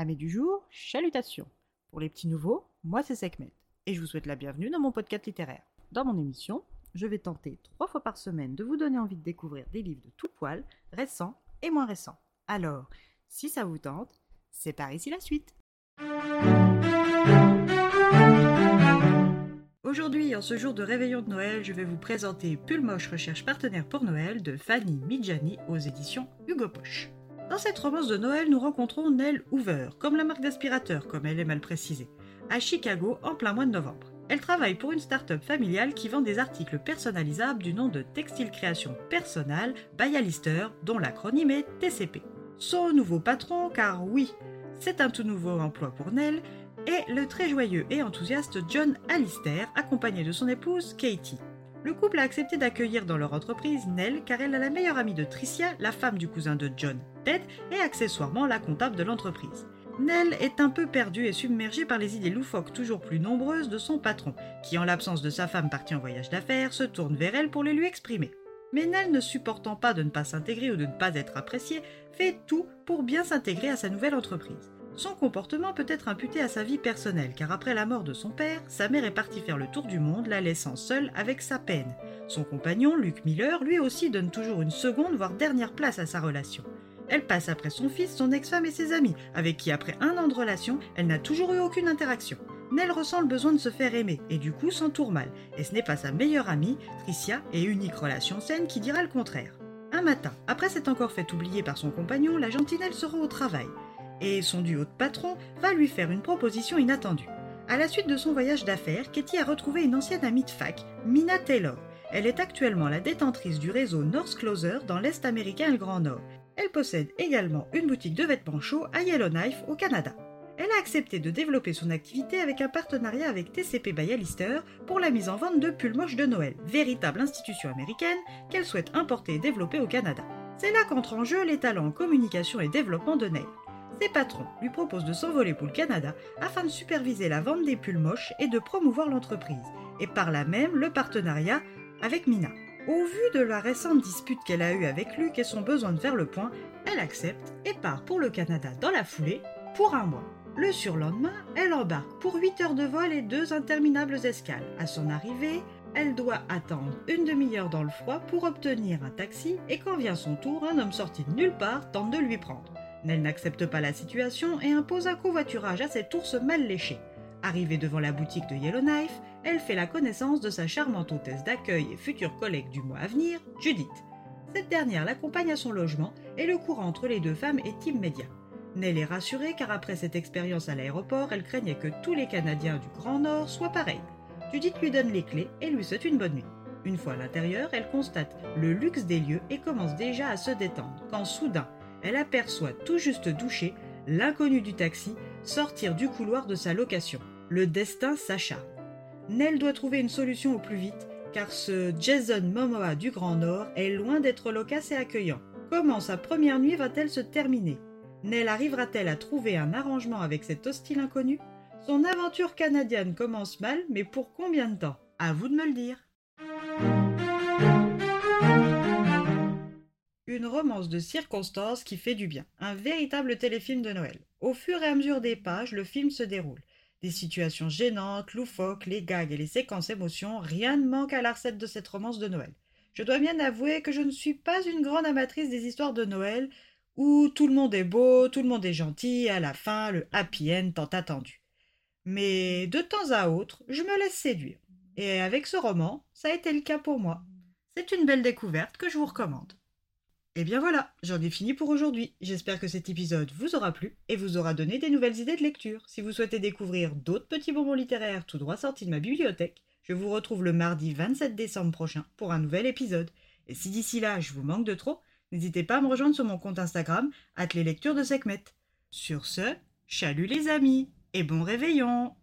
Amis du jour, chalutations. Pour les petits nouveaux, moi c'est Sekhmet et je vous souhaite la bienvenue dans mon podcast littéraire. Dans mon émission, je vais tenter trois fois par semaine de vous donner envie de découvrir des livres de tout poil, récents et moins récents. Alors, si ça vous tente, c'est par ici la suite. Aujourd'hui, en ce jour de réveillon de Noël, je vais vous présenter Pulmoche recherche partenaire pour Noël de Fanny Midjani aux éditions Hugo Poche. Dans cette romance de Noël, nous rencontrons Nell Hoover, comme la marque d'aspirateur, comme elle est mal précisée, à Chicago en plein mois de novembre. Elle travaille pour une start-up familiale qui vend des articles personnalisables du nom de Textile Création Personnelle by Alistair, dont l'acronyme est TCP. Son nouveau patron, car oui, c'est un tout nouveau emploi pour Nell, est le très joyeux et enthousiaste John Alistair, accompagné de son épouse Katie. Le couple a accepté d'accueillir dans leur entreprise Nell car elle est la meilleure amie de Tricia, la femme du cousin de John, Ted, et accessoirement la comptable de l'entreprise. Nell est un peu perdue et submergée par les idées loufoques toujours plus nombreuses de son patron, qui en l'absence de sa femme partie en voyage d'affaires, se tourne vers elle pour les lui exprimer. Mais Nell, ne supportant pas de ne pas s'intégrer ou de ne pas être appréciée, fait tout pour bien s'intégrer à sa nouvelle entreprise. Son comportement peut être imputé à sa vie personnelle, car après la mort de son père, sa mère est partie faire le tour du monde, la laissant seule avec sa peine. Son compagnon, Luke Miller, lui aussi donne toujours une seconde, voire dernière place à sa relation. Elle passe après son fils, son ex-femme et ses amis, avec qui après un an de relation, elle n'a toujours eu aucune interaction. Nell ressent le besoin de se faire aimer, et du coup s'entoure mal, et ce n'est pas sa meilleure amie, Tricia, et unique relation saine, qui dira le contraire. Un matin, après s'être encore fait oublier par son compagnon, la gentinelle se rend au travail et son duo de patron va lui faire une proposition inattendue. À la suite de son voyage d'affaires, Katie a retrouvé une ancienne amie de fac, Mina Taylor. Elle est actuellement la détentrice du réseau North Closer dans l'Est américain et le Grand Nord. Elle possède également une boutique de vêtements chauds à Yellowknife au Canada. Elle a accepté de développer son activité avec un partenariat avec TCP by Alistair pour la mise en vente de pulls moches de Noël, véritable institution américaine qu'elle souhaite importer et développer au Canada. C'est là qu'entrent en jeu les talents en communication et développement de Neil. Ses patrons lui proposent de s'envoler pour le Canada afin de superviser la vente des pulls moches et de promouvoir l'entreprise, et par là même le partenariat avec Mina. Au vu de la récente dispute qu'elle a eue avec Luc et son besoin de faire le point, elle accepte et part pour le Canada dans la foulée pour un mois. Le surlendemain, elle embarque pour 8 heures de vol et deux interminables escales. À son arrivée, elle doit attendre une demi-heure dans le froid pour obtenir un taxi et quand vient son tour, un homme sorti de nulle part tente de lui prendre. Nell n'accepte pas la situation et impose un covoiturage à cet ours mal léché. Arrivée devant la boutique de Yellowknife, elle fait la connaissance de sa charmante hôtesse d'accueil et future collègue du mois à venir, Judith. Cette dernière l'accompagne à son logement et le courant entre les deux femmes est immédiat. Nell est rassurée car après cette expérience à l'aéroport, elle craignait que tous les Canadiens du Grand Nord soient pareils. Judith lui donne les clés et lui souhaite une bonne nuit. Une fois à l'intérieur, elle constate le luxe des lieux et commence déjà à se détendre, quand soudain, elle aperçoit tout juste douché l'inconnu du taxi sortir du couloir de sa location. Le destin s'acharne. Nell doit trouver une solution au plus vite, car ce Jason Momoa du Grand Nord est loin d'être loquace et accueillant. Comment sa première nuit va-t-elle se terminer? Nell arrivera-t-elle à trouver un arrangement avec cet hostile inconnu? Son aventure canadienne commence mal, mais pour combien de temps? À vous de me le dire. Une romance de circonstances qui fait du bien. Un véritable téléfilm de Noël. Au fur et à mesure des pages, le film se déroule. Des situations gênantes, loufoques, les gags et les séquences émotions, rien ne manque à la recette de cette romance de Noël. Je dois bien avouer que je ne suis pas une grande amatrice des histoires de Noël où tout le monde est beau, tout le monde est gentil, à la fin, le happy end tant attendu. Mais de temps à autre, je me laisse séduire. Et avec ce roman, ça a été le cas pour moi. C'est une belle découverte que je vous recommande. Et eh bien voilà, j'en ai fini pour aujourd'hui. J'espère que cet épisode vous aura plu et vous aura donné des nouvelles idées de lecture. Si vous souhaitez découvrir d'autres petits bonbons littéraires tout droit sortis de ma bibliothèque, je vous retrouve le mardi 27 décembre prochain pour un nouvel épisode. Et si d'ici là je vous manque de trop, n'hésitez pas à me rejoindre sur mon compte Instagram, les lectures de Sekhmet. Sur ce, chalut les amis et bon réveillon